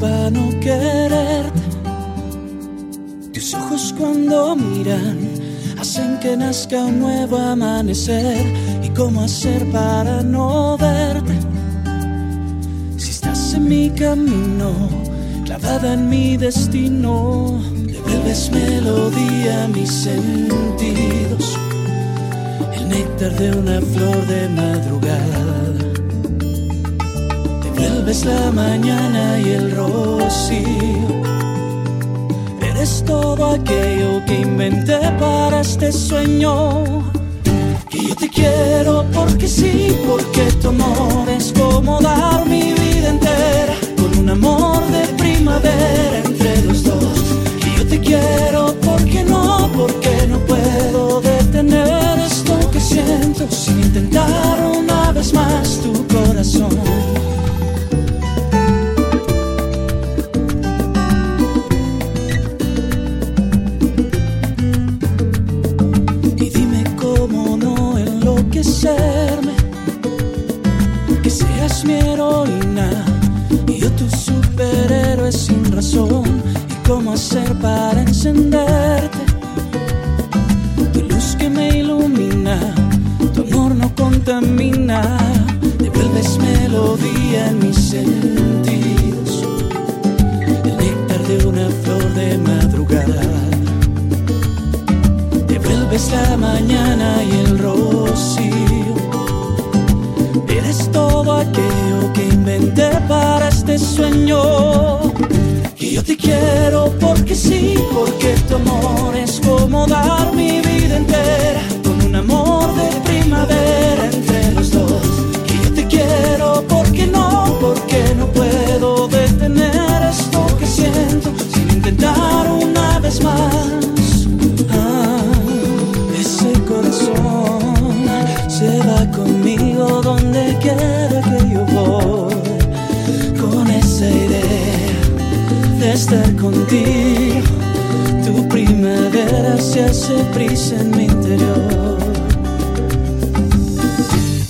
para no quererte? Tus ojos cuando miran hacen que nazca un nuevo amanecer. ¿Y cómo hacer para no verte? Si estás en mi camino, clavada en mi destino, devuelves melodía a mis sentidos. El néctar de una flor de madrugada Vuelves la mañana y el rocío. Eres todo aquello que inventé para este sueño. Que yo te quiero porque sí, porque tu amor es como dar mi vida entera. Con un amor de primavera entre los dos. Que yo te quiero porque no, porque no puedo detener esto que siento sin intentar una vez más tu corazón. Hacer para encenderte? Tu luz que me ilumina, tu amor no contamina, devuelves melodía en mis sentidos, el néctar de una flor de madrugada. Devuelves la mañana y el rocío Eres todo aquello que inventé para este sueño. Y yo te quiero porque sí, porque tu amor es como dar mi vida entera. Con un amor de primavera entre los dos. Y yo te quiero porque no, porque no puedo detener esto que siento sin intentar una vez más. Estar contigo, tu primavera se hace prisa en mi interior.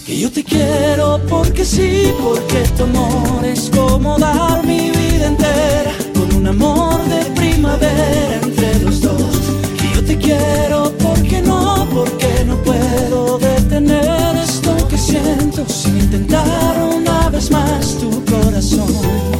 Que yo te quiero porque sí, porque tu amor es como dar mi vida entera. Con un amor de primavera entre los dos. Que yo te quiero porque no, porque no puedo detener esto que siento sin intentar una vez más tu corazón.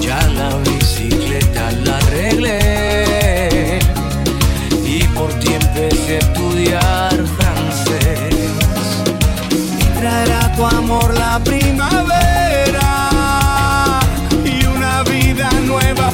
Ya la bicicleta la arreglé. Y por ti empecé a estudiar francés. Traerá tu amor la primavera. Y una vida nueva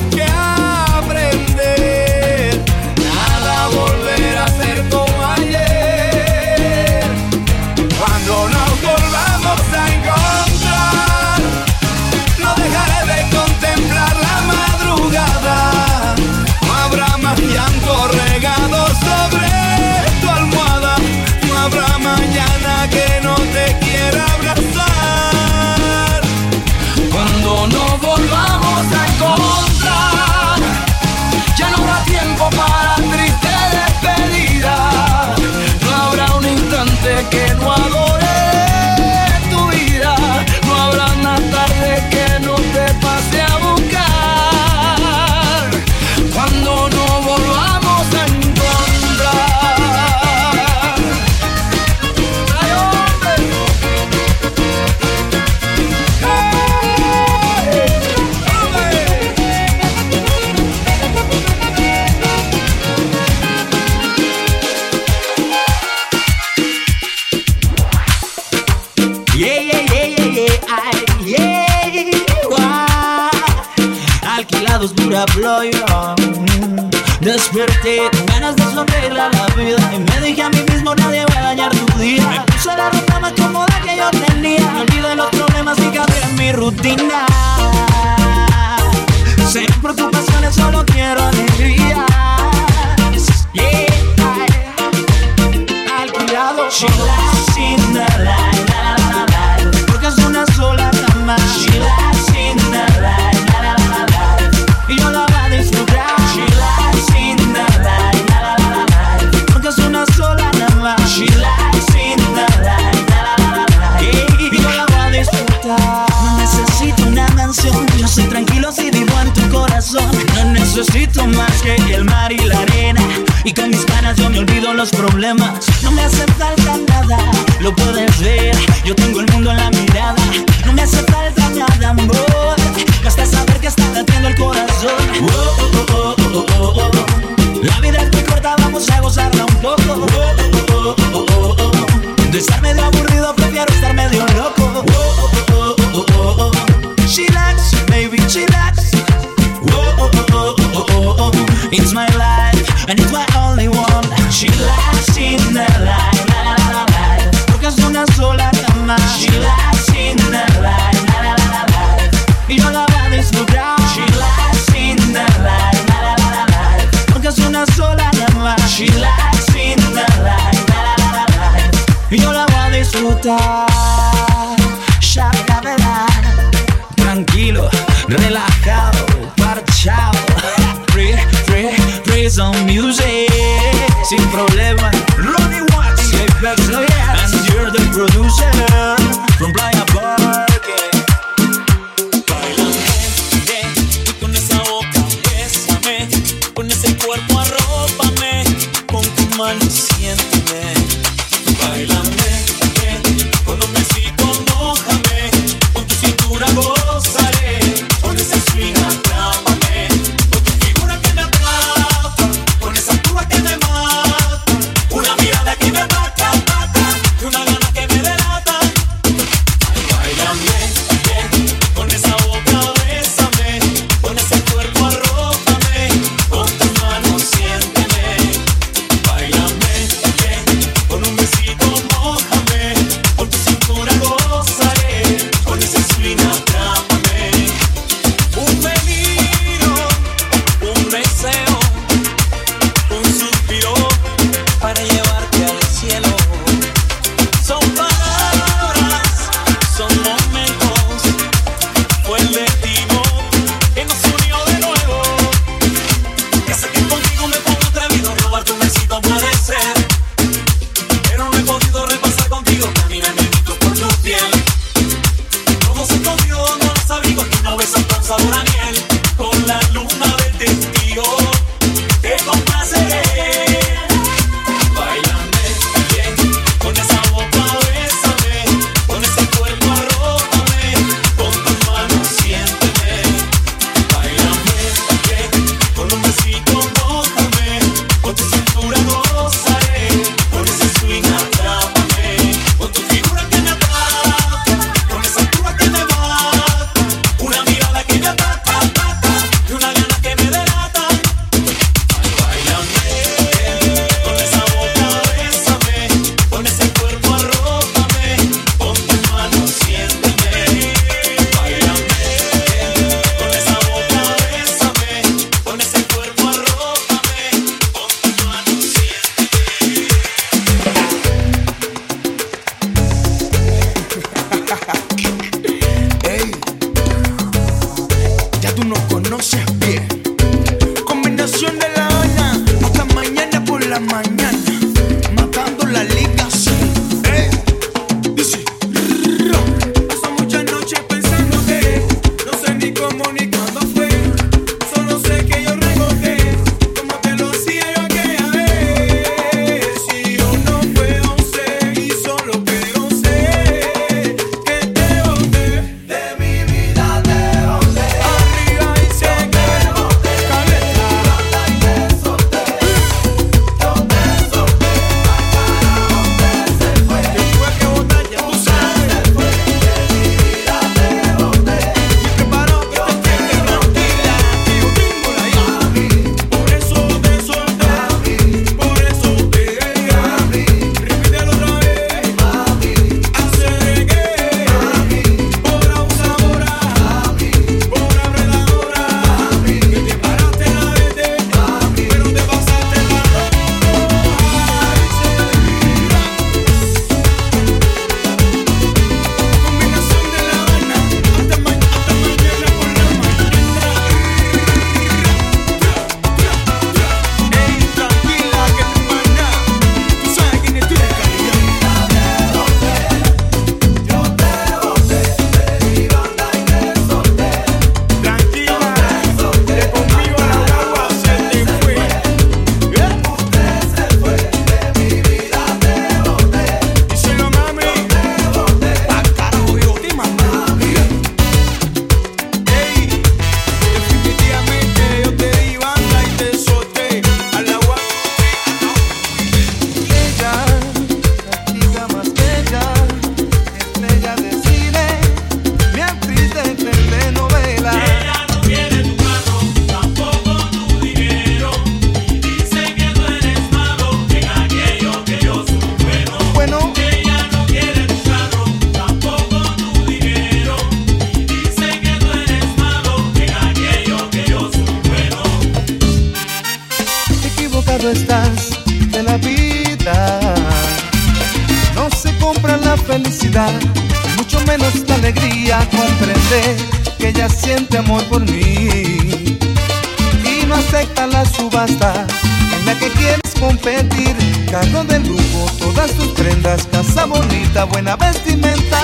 tú no conoces bien. Combinación de la Habana hasta mañana por la mañana. Felicidad, mucho menos la alegría. Comprender que ella siente amor por mí y no acepta la subasta en la que quieres competir. Cargo del grupo, todas tus prendas, casa bonita, buena vestimenta.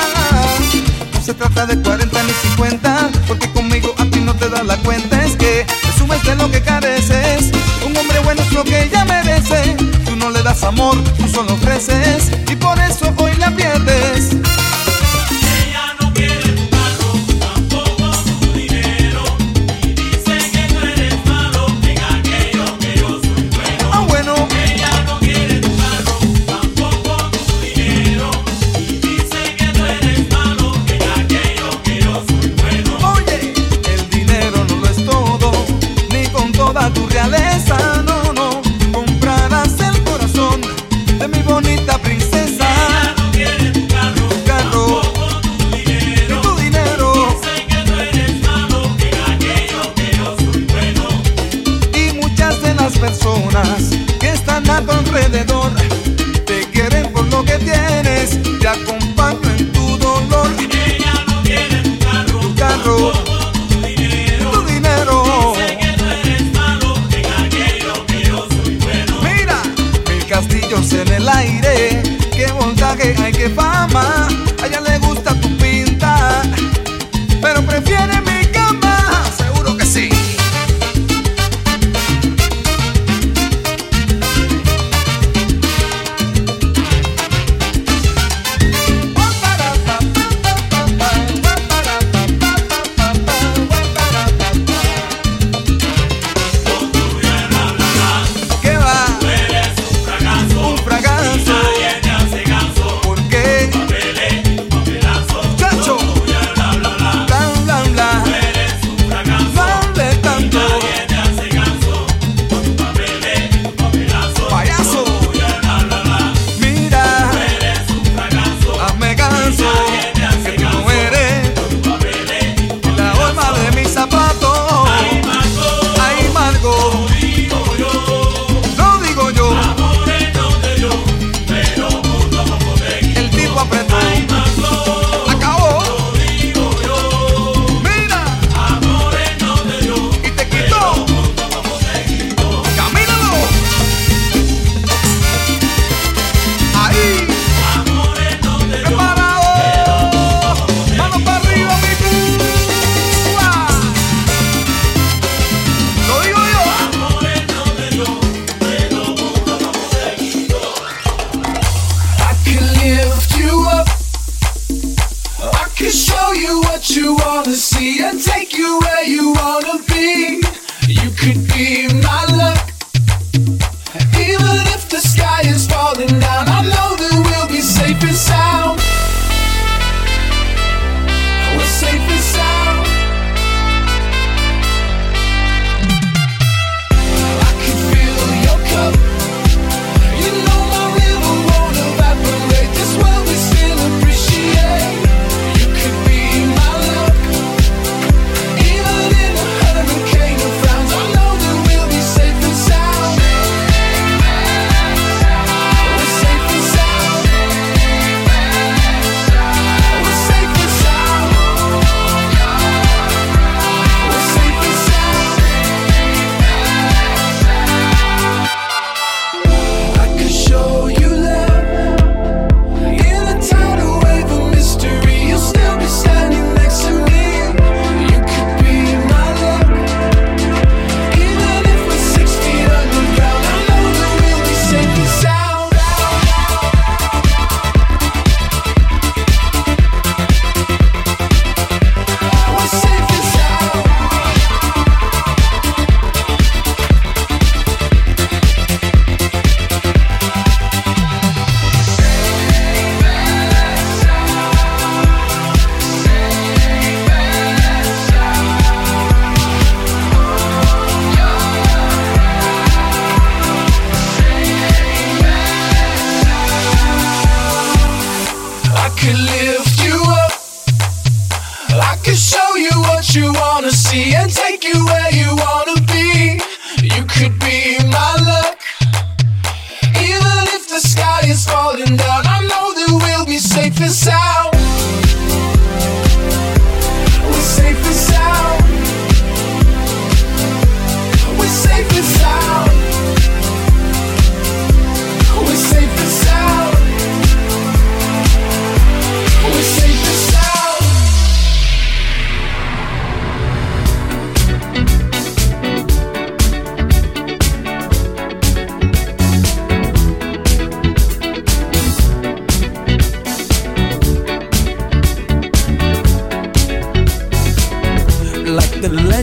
No se trata de 40 ni 50, porque conmigo a ti no te da la cuenta. Es que presumes de lo que careces. Un hombre bueno es lo que ella merece. Tú no le das amor, tú solo ofreces. Y por eso hoy can show you what you wanna see and take you where you wanna be. You could be my luck. Even if the sky is falling down, I know that we'll be safe and sound.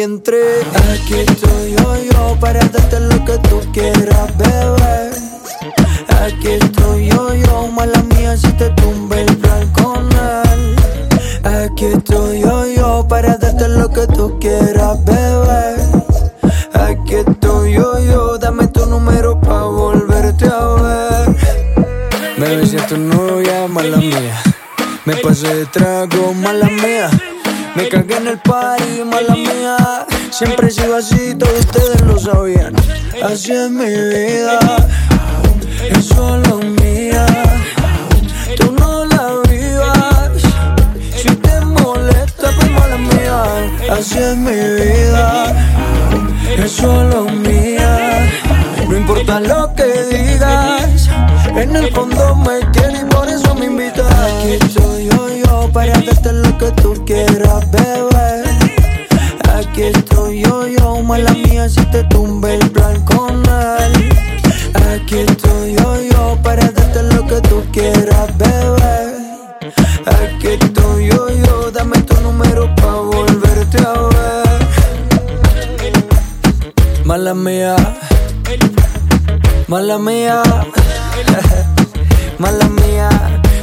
vientre. gracias mi vida es solo mía. No importa lo que digas, en el fondo me tienes y por eso me invitas. Aquí estoy yo, yo para darte lo que tú quieras, beber. Aquí estoy yo, yo, mala mía si te tumbe el plan con él. Pierdes. Mala mía, mala mía.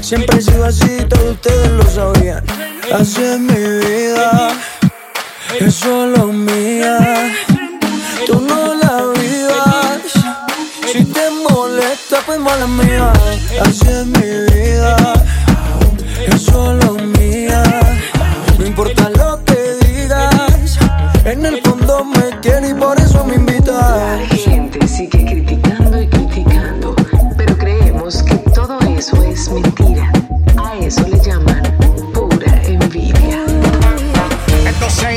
Siempre he sido así, todos ustedes lo sabían. Así es mi vida, es solo mía. Tú no la vivas. Si te molesta, pues mala mía. Así es mi vida, es solo mía. No importa lo que digas, en el fondo me quieres por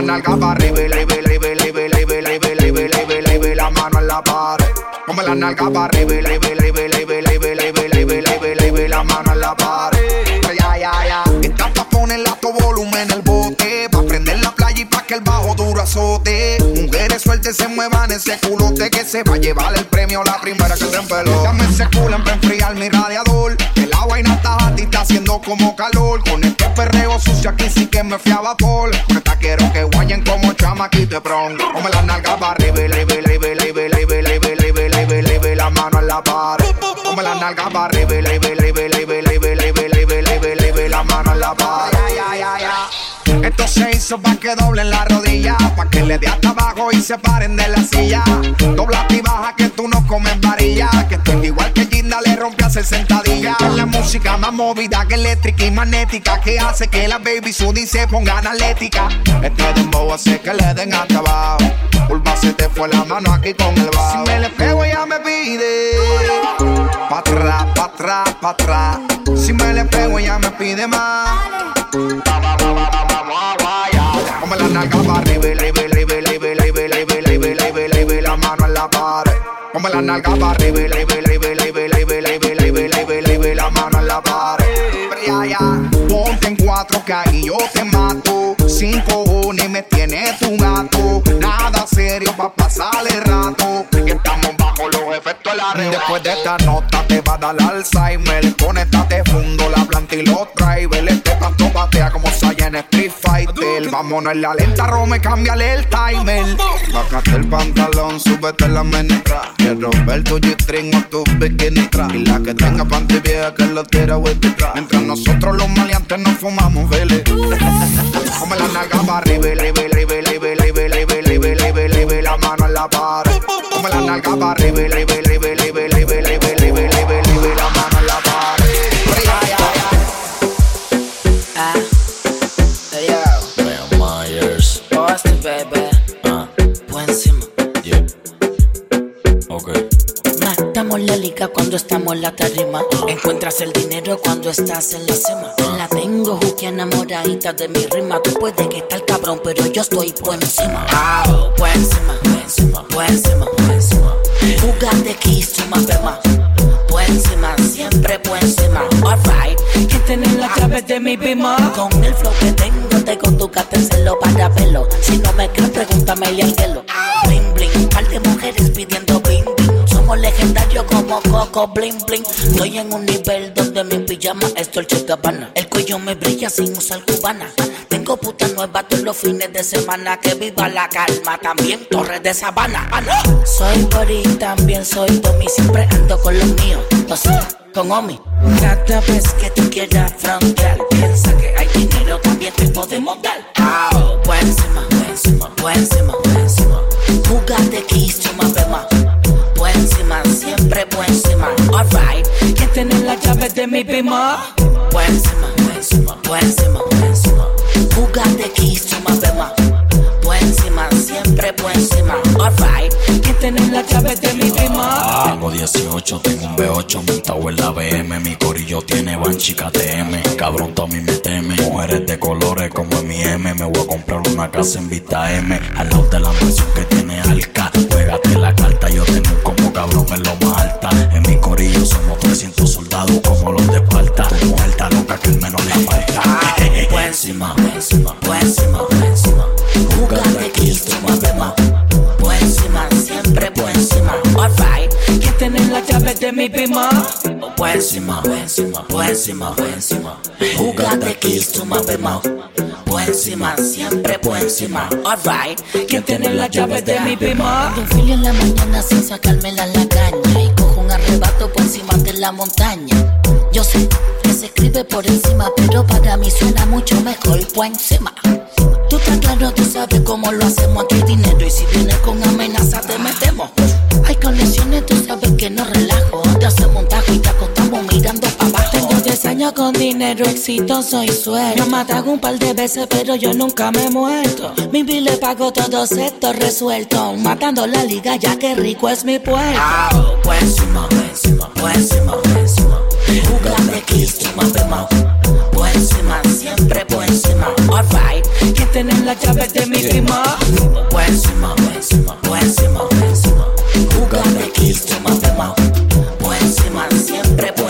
la nalga para arriba y arriba y arriba y arriba y y la mano en la pared. Como la nalga para arriba y arriba y arriba y arriba y arriba y y y arriba la mano en la pared. Ya ya ya. Esta pa ponerla a tu volumen el bote, pa prender la playa y pa que el bajo duro azote. Mujeres sueltas se muevan en ese culote que se va a llevar el premio la primera que se empeló. Dame ese culo para enfriar mi radiador haciendo como calor. Con este perreo sucio aquí sí que me fui a vapor. Esta quiero que guayen como chamaquito pronto. Ponme la nalga para arriba, arriba, arriba, arriba, arriba, arriba, arriba, arriba, la mano en la pared. Ponme la nalga para arriba, arriba, arriba, arriba, arriba, arriba, arriba, arriba, arriba, la mano en la pared. Esto se hizo pa' que doblen la rodilla, pa' que le dé hasta abajo y se paren de la silla. Dobla y baja que comes varilla, que eres igual que Ginda le rompe a 60 días. Es la música más movida que eléctrica y magnética, que hace que las baby sudi se pongan atlética. Este dembow hace que le den hasta abajo. Pulpa se te fue la mano aquí con el bajo. Si me le pego ella me pide. Pa' atrás, pa' atrás, pa' atrás. Si me le pego ella me pide más. La nalga para arriba, arriba, arriba, arriba, arriba, arriba, arriba, arriba, la mano en la pared. Ya. Ponte en 4K y yo te mato. Sin cojones me tiene tu gato. Nada serio pa' pasarle rato. Que estamos bajo los efectos de la Después de esta nota te va a dar Alzheimer. Conéctate, fundo la planta y los drivers. Este tanto batea como Saiyan Street Fighter. Vámonos en la lenta, Rome, cámbiale el timer. Bájate el pantalón, súbete la menestra. Quiero ver tu G-string o tu bikini. Y la que tenga panty vieja que lo tira the trap. Mientras nosotros los maleantes nos fumamos, vele. Come la nalga para arriba, arriba, arriba, arriba, arriba, arriba, arriba, arriba, la mano en la pared. Come la nalga para arriba, arriba, arriba, Matamos la liga cuando estamos en la tarima. Encuentras el dinero cuando estás en la cima. La tengo juque enamoradita de mi rima. Tú puedes que estar cabrón, pero yo estoy por encima. Ah, por encima, por encima, por encima, por encima. Jugate to my bema. Por encima, siempre por encima. Alright, que tener la llave de mi bima. Con el flow que tengo, tengo tu celo para pelo. Si no me crees, pregúntame al hielo. Bling bling, par de mujeres pidiendo. Somos legendarios como Coco Bling Bling. Estoy en un nivel donde mi pijama es Dolce Gabbana. El cuello me brilla sin usar cubana. Tengo puta nueva todos los fines de semana. Que viva la calma, también Torres de Sabana. Ana. Soy Bori, también soy Tommy. Siempre ando con los míos. Sea, con Omi. Cada vez que tú quieras frontear, piensa que hay dinero, también te podemos dar. Au, por encima, por encima, my Alright, que tener la llave de mi bima. Por encima, por encima, por encima, por encima. Jugate my bema. Por encima, siempre por encima. Alright, que tener la llave de mi bima. Tengo 18, tengo un B8 montado en la BM. Mi corillo tiene Banshee KTM. Cabrón, mí me teme. Mujeres de colores como mi M. Me voy a comprar una casa en Vista M. Al lado de la mansión que tiene Alca. Juégate la carta, yo tengo como cabrón en lo más alta. Somos 300 soldados como los de Esparta. Muerta loca que el menos le falta. Por encima, por encima, por encima, por encima. Jugate kills, tu más Por encima, siempre por encima. Alright, que tienen la llave de mi pima. Por encima, por encima, por encima, por encima. Jugate kills, tu más por encima, siempre por encima. Alright, ¿quién tiene la llave de mi pima? Un fili en la mañana sin sacarme la caña. Arrebato por encima de la montaña. Yo sé que se escribe por encima, pero para mí suena mucho mejor por encima. Tú estás claro, tú sabes cómo lo hacemos. Aquí hay dinero y si vienes con amenaza te metemos. Hay conexiones, tú sabes que no relajo. Te 10 años con dinero exitoso y sueldo. Me matan un par de veces, pero yo nunca me he muerto. Mi le pago todo esto resuelto. Matando la liga, ya que rico es mi pueblo. Encima, por encima, por encima. Jugame kills, tú Por encima, siempre por encima. Alright, que tienen la llave de mi prima. Por encima, por encima. Jugame kills, tú Por encima, siempre por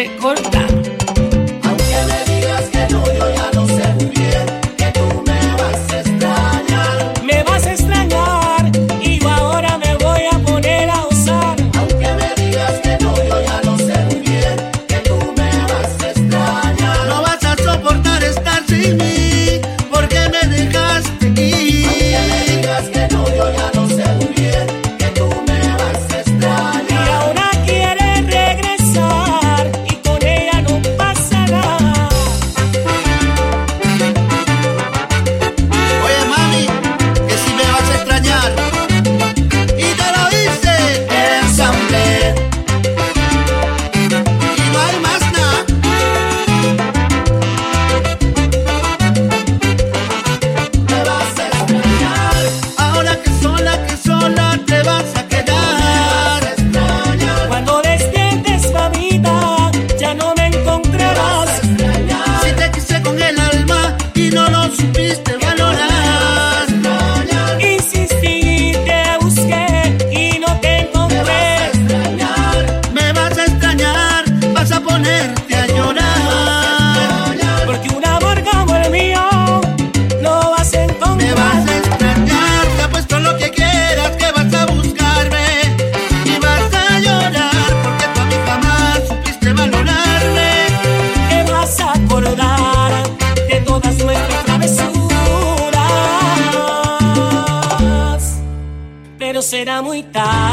recordar. Pero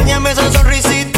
enséñame esa sonrisita,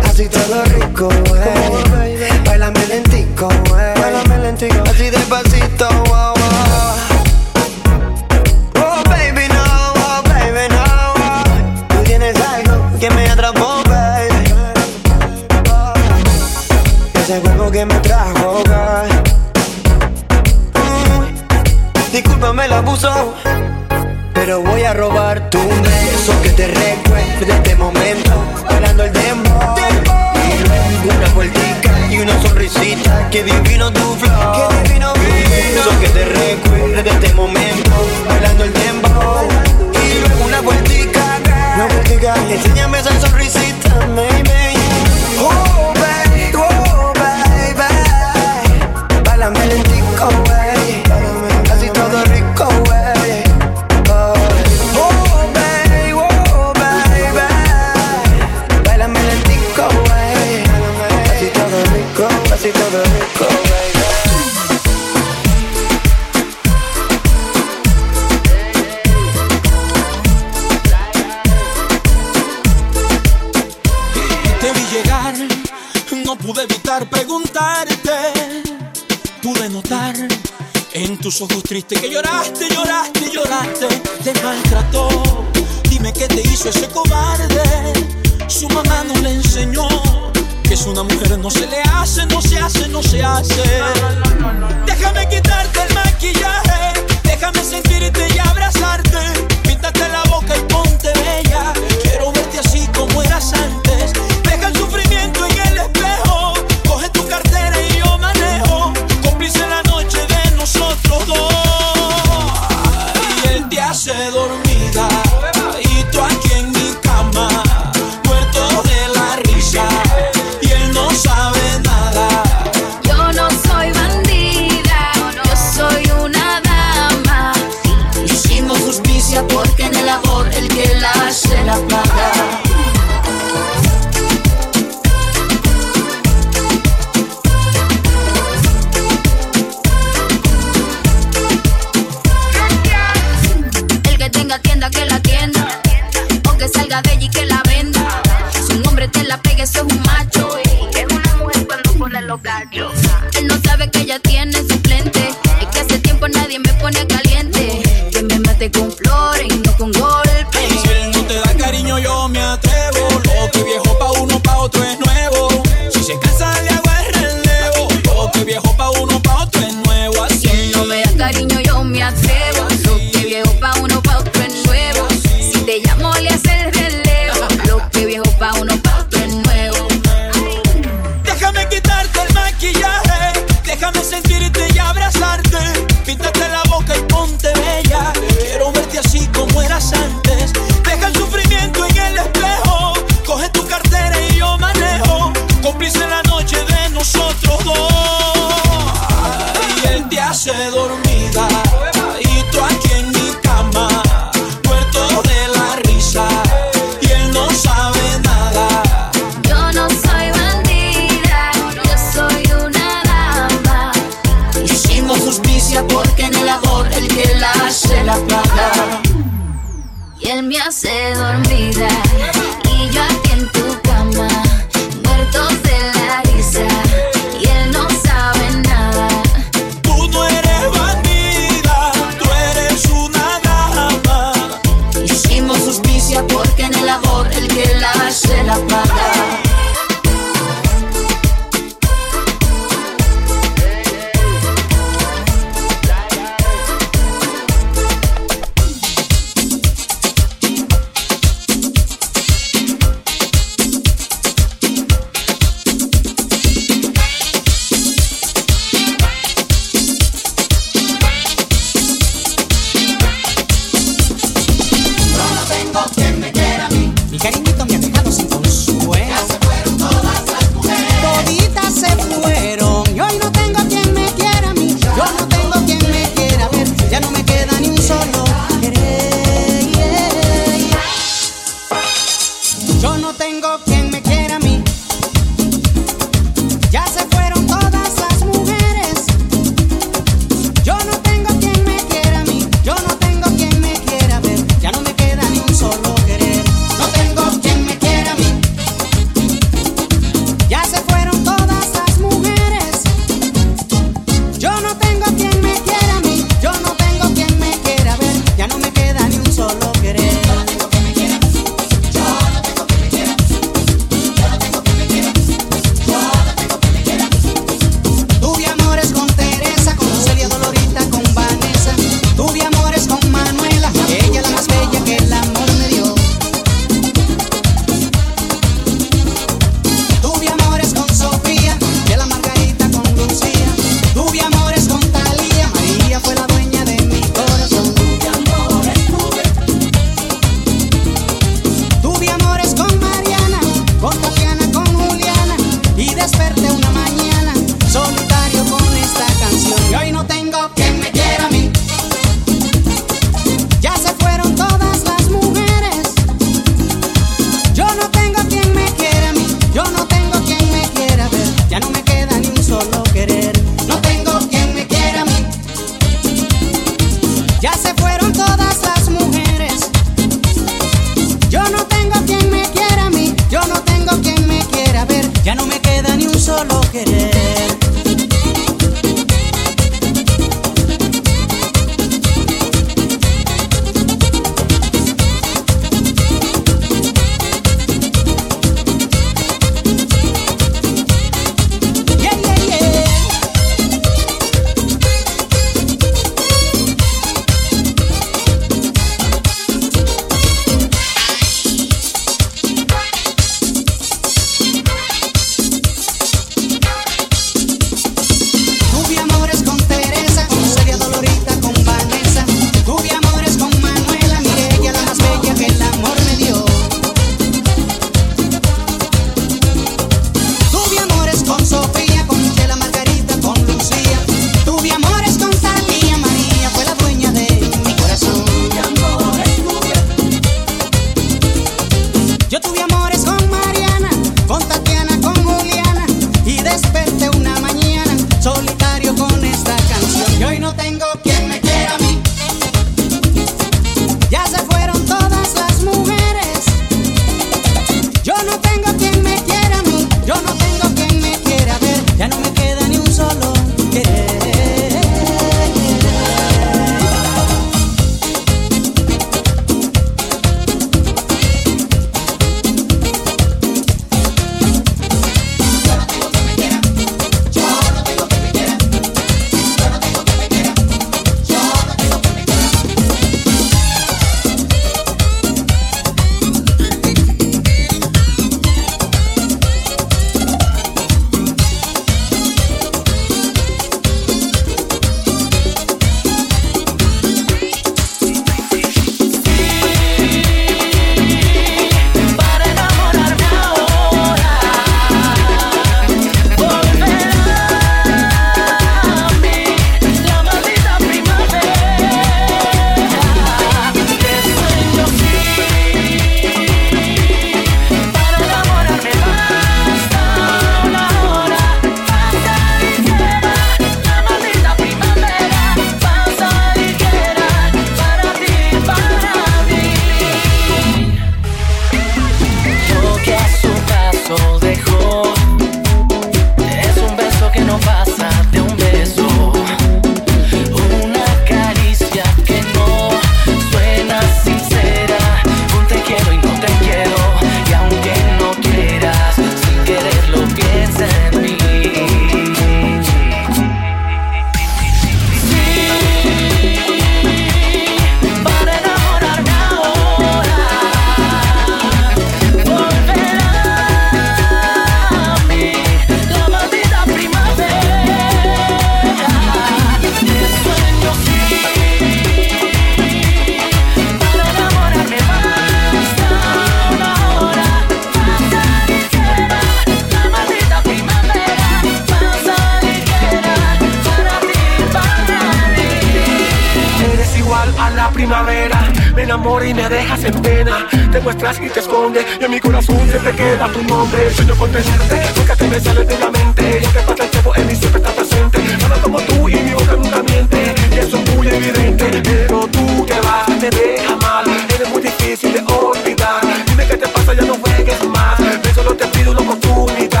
y me dejas en pena. Te muestras y te escondes, y en mi corazón siempre queda tu nombre. Sueño con tenerte, nunca te me sale de la mente. Y aunque pasa el tiempo, en mí siempre está presente. Nada como tú y mi boca nunca miente, y eso es muy evidente. Pero tú que vas, me deja mal, eres muy difícil de olvidar. Dime qué te pasa, ya no juegues más. Yo solo te pido una oportunidad.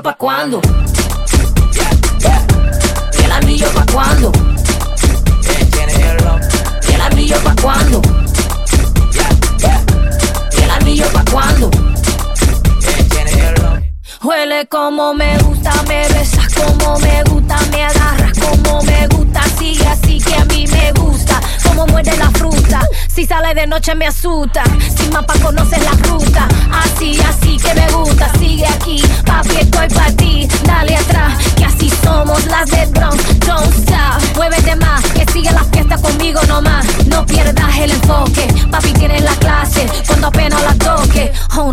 Anillo pa' cuándo? ¿Y el anillo pa' cuándo? ¿Y el anillo pa' cuándo? ¿Y el anillo pa' cuándo? Huele como me noche me asusta, sin mapa conoces la ruta, así, así que me gusta, sigue aquí, papi estoy pa' ti,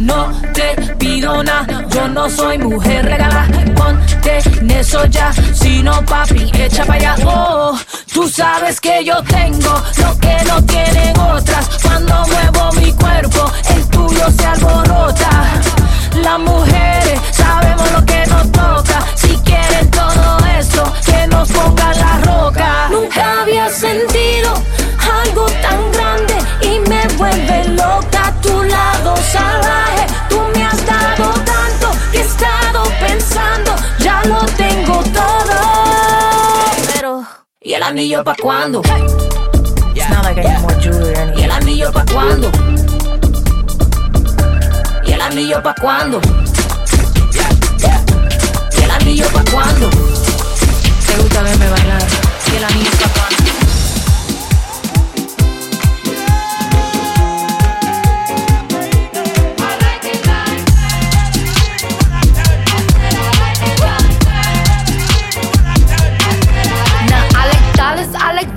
No te pido nada, yo no soy mujer regalada. Ponte en eso ya, si no papi, echa para allá. Oh, tú sabes que yo tengo lo que no tienen otras. Cuando muevo mi cuerpo, el tuyo se alborota. Las mujeres sabemos lo que nos toca. Si quieren todo esto, que nos pongan la roca. Nunca había sentido algo tan grande y me vuelve loca tu lado salvaje. Tú me has dado tanto que he estado pensando, ya lo tengo todo. Pero, ¿y el anillo pa' cuándo? It's not like I need more jewelry. ¿Y el anillo pa' cuándo? ¿Y el anillo pa' cuándo? ¿Y el anillo pa' cuándo? Te gusta verme bailar. ¿Y el anillo pa' cuándo?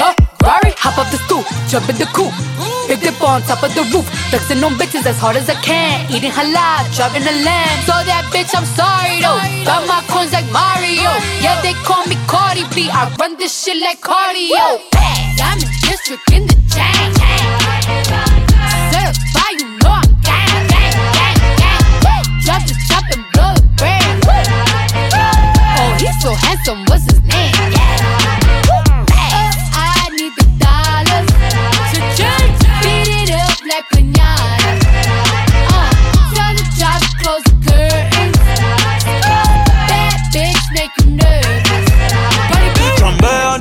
Ferrari, hop up the stoop, jump in the coupe. Big dip on top of the roof, flexing on bitches as hard as I can. Eating halal, driving a lamb. So that bitch, I'm sorry though. Got my coins like Mario. Yeah, they call me Cardi B. I run this shit like cardio. Diamond district in the chain. Certified, you know I'm gang, gang, gang, gang. Drop the top and blow the brand. Oh, he's so handsome, what's his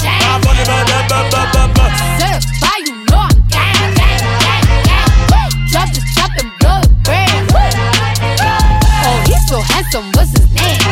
chain. Certified, you know I'm gang, gang, gang, gang. And. Oh, he's so handsome, what's his name?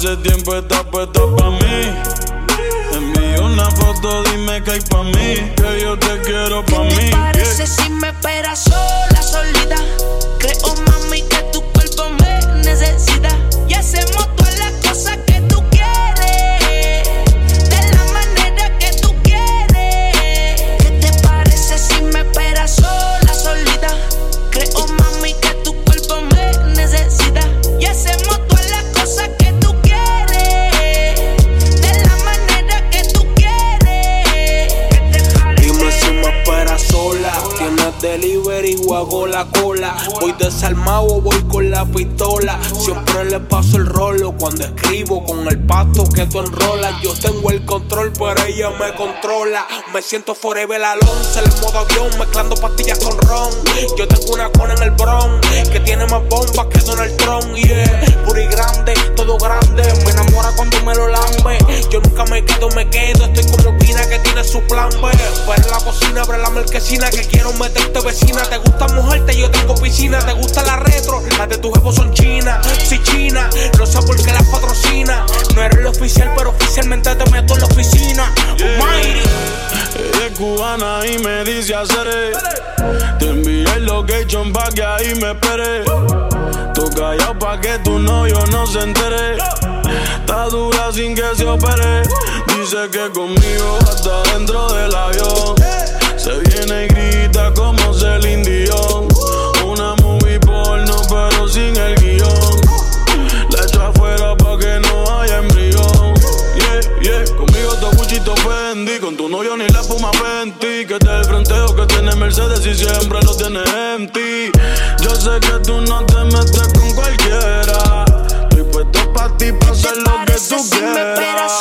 Hace tiempo estás puesta pa' mí Envío una foto, dime que hay pa' mí Que yo te quiero pa' ¿Qué mí te parece si me esperas sola, solita? Creo, mami, que tu cuerpo me necesita. Y hacemos hago la cola. Voy desarmado, voy con la pistola. Siempre le paso el rolo cuando escribo con el pasto que tú enrolas. Yo tengo el control, pero ella me controla. Me siento forever Alonso, el modo avión, mezclando pastillas con ron. Yo tengo una cona en el bron que tiene más bombas que Donald Trump. Yeah, puri grande, todo grande. Me enamora cuando me lo lambe. Yo nunca me quedo, me quedo. Estoy como Pina que tiene su plan B. En la cocina, abre la marquesina que quiero meterte vecina. Te gusta mojarte, yo tengo piscina. Te gusta la retro, las de tu jefe son chinas. Si china, no sé por qué las patrocina. No eres el oficial, pero oficialmente te meto en la oficina. Ella es cubana y me dice hacer Te envié el location pa' que ahí me espere. Tú callado pa' que tu novio no se entere. Está dura sin que se opere. Dice que conmigo hasta dentro del avión. Se viene y grita como Celine Dion. Una movie porno pero sin el guion. La echo afuera pa' que no haya embrión. Yeah, yeah, conmigo te cuchito Fendi. Con tu novio ni la puma Fenty. Que te el frenteo que tiene Mercedes y siempre lo tiene en ti. Yo sé que tú no te metes con cualquiera. Estoy puesto pa' ti, pa' hacer lo que tú quieras.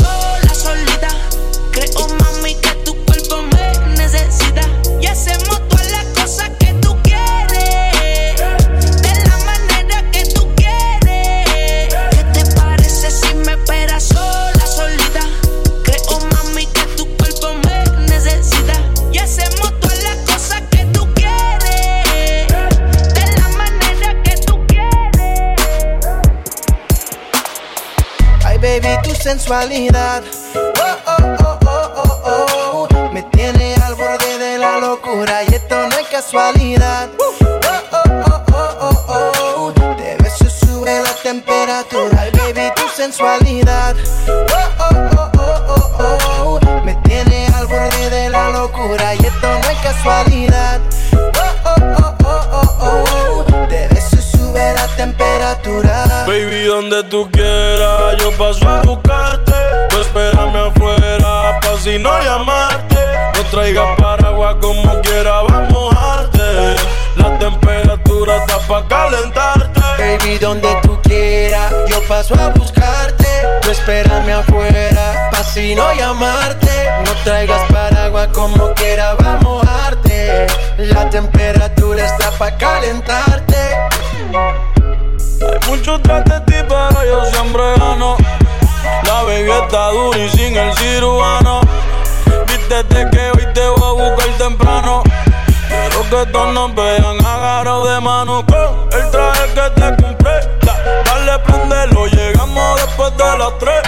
Baby, tu sensualidad. Oh, oh, oh, oh, oh, oh. Me tiene al borde de la locura y esto no es casualidad. Oh, oh, oh, oh, oh, oh. De beso sube la temperatura. Baby, tu sensualidad. Oh, oh, oh, oh, oh, oh. Me tiene al borde de la locura y esto no es casualidad. Oh, oh, oh, oh, oh, oh. De beso sube la temperatura. Baby, donde tú quieras, yo paso a buscarte. Tú espérame afuera, pa' si no llamarte. No traigas paraguas como quiera, vamos a mojarte. La temperatura está pa' calentarte. Baby, donde tú quieras, yo paso a buscarte. Tú espérame afuera, pa' si no llamarte. No traigas paraguas como quiera, vamos a mojarte. La temperatura está pa' calentarte. Hay muchos tras de ti, pero yo siempre gano. La baby está dura y sin el cirujano. Vístete que hoy te voy a buscar temprano. Quiero que todos nos vean agarrados de mano con el traje que te compré. Da- Dale, prendelo, llegamos después de las tres.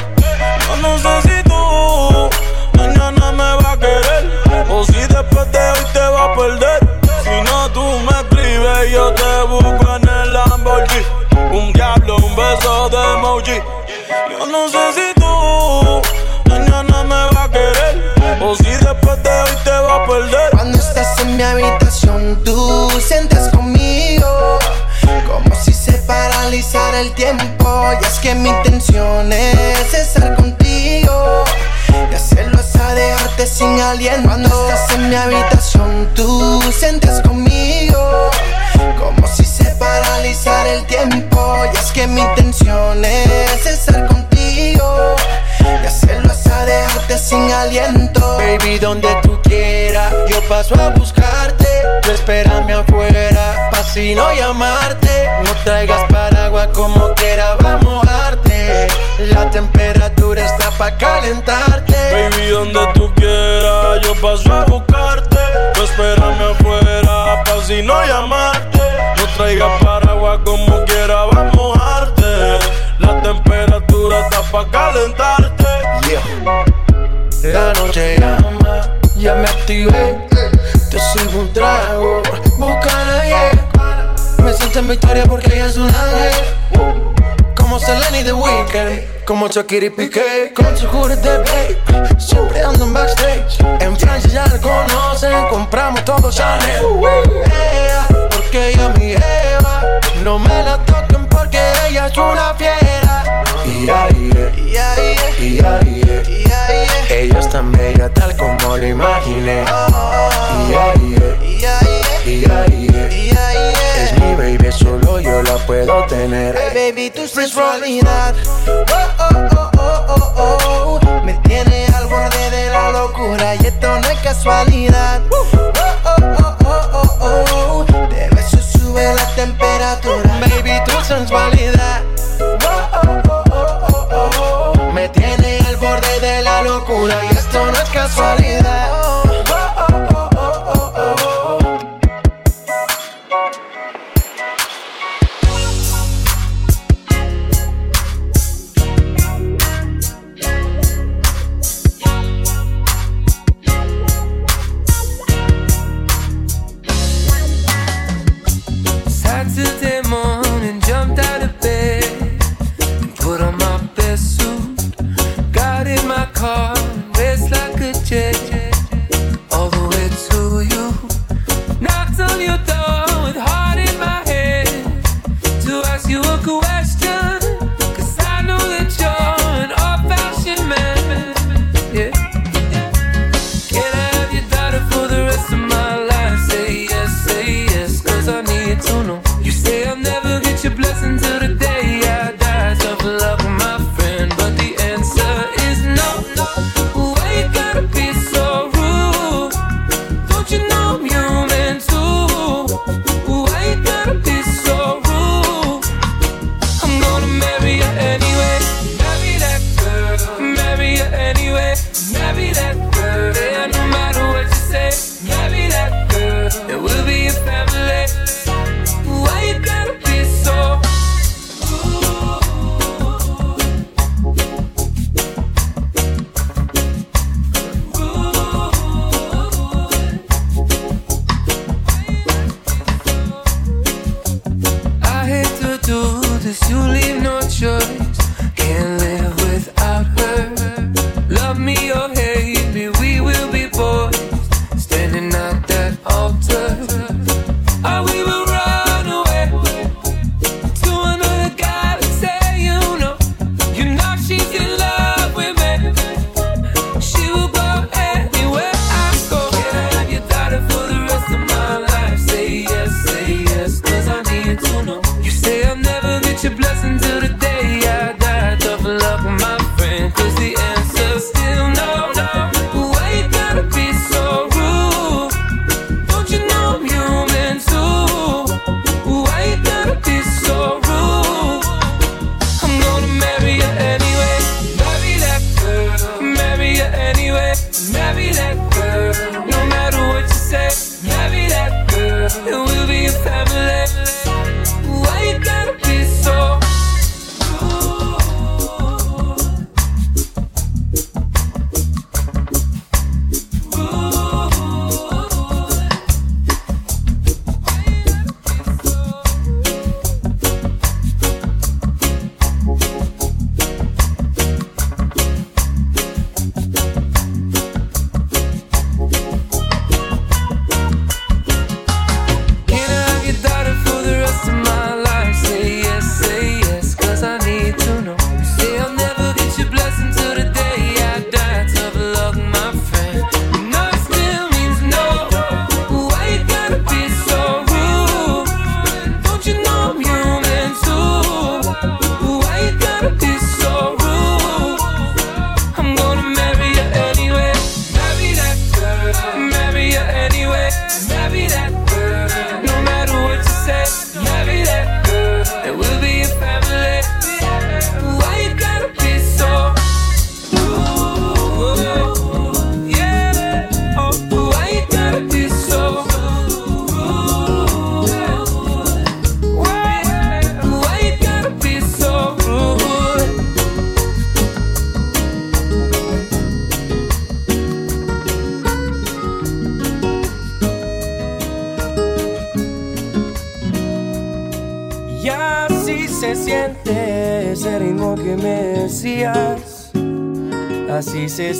Yo no sé si tú mañana me vas a querer o si después de hoy te vas a perder. Si no, tú me escribes y yo te busco en el Lamborghini. Un diablo, un beso de emoji. Yo no sé si tú mañana me vas a querer o si después de hoy te vas a perder. Cuando estás en mi habitación, tú sientes conmigo. Como si se paralizara el tiempo. Y es que mi intención es estar contigo. Y hacerlo hasta dejarte sin aliento. Cuando estás en mi habitación, intención es estar contigo. Y hacerlo hasta dejarte sin aliento. Baby, donde tú quieras, yo paso a buscarte. Tú espérame afuera, pa' si no llamarte. No traigas paraguas como quiera, vamos a mojarte. La temperatura está pa' calentarte. Baby, donde tú quieras, yo paso a buscarte. Tú espérame afuera, pa' si no llamarte. No traigas paraguas como pa' calentarte. La noche llama, ya me activé. Te sirvo un trago, busca yeah. Me siento en victoria porque ella es un ángel. Como Selena y The Weeknd, como Shakira y Piqué, con su juguete de babe. Siempre ando en backstage. En Francia ya la conocen, compramos todo Chanel. Ella, porque ella es mi Eva. No me la toquen porque ella es una fiera. Yeah, yeah, yeah, yeah. Ella es tan bella tal como lo imaginé. Es mi baby, solo yo la puedo tener. Baby, tu sensualidad. Oh, oh, oh, oh, Me tiene al borde de la locura y esto no es casualidad. Oh, oh, oh, oh, oh. De besos sube la temperatura. Baby, tu sensualidad. esto no es casualidad.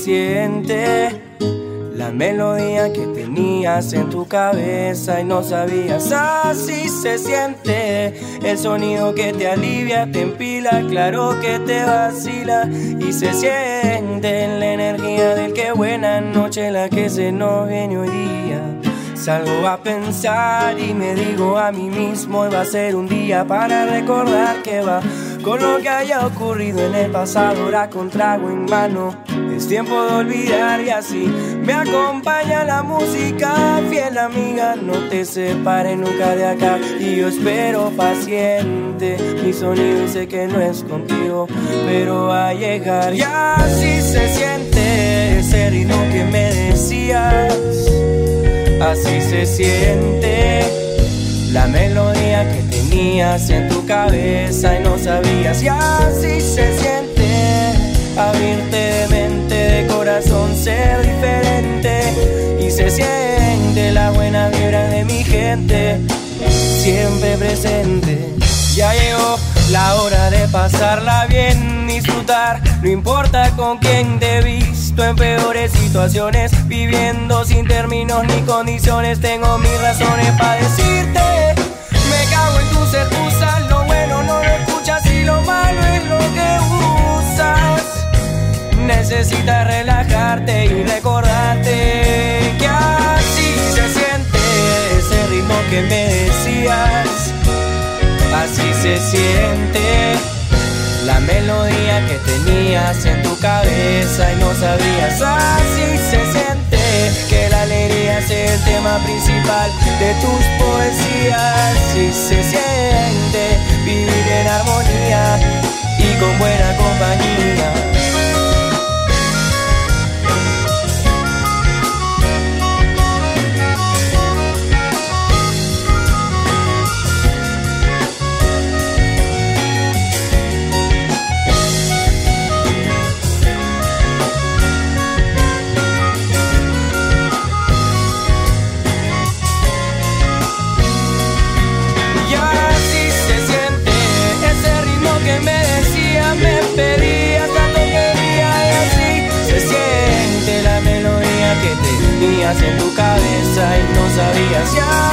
siente la melodía que tenías en tu cabeza y no sabías así se siente el sonido que te alivia, te empila, claro que te vacila y se siente la energía del que buena noche la que se nos viene hoy día. Salgo a pensar y me digo a mí mismo, va a ser un día para recordar que va con lo que haya ocurrido en el pasado, ahora con trago en mano. Es tiempo de olvidar y así me acompaña la música, fiel amiga, no te separes nunca de acá. Y yo espero paciente mi sonido y sé que no es contigo, pero va a llegar. Y así se siente ese ritmo que me decías así se siente la melodía que tenías en tu cabeza y no sabías y así se siente abrirte de diferente y se siente la buena vibra de mi gente siempre presente. Ya llegó la hora de pasarla bien, disfrutar, no importa con quién te he visto en peores situaciones, viviendo sin términos ni condiciones, tengo mis razones para decirte, me cago en tus excusas, lo bueno no lo escuchas y lo malo es lo que usas. Necesitas relajarte y recordarte que así se siente ese ritmo que me decías así se siente la melodía que tenías en tu cabeza y no sabías. Así se siente que la alegría es el tema principal de tus poesías. Así se siente vivir en armonía y con buena compañía. harías ya.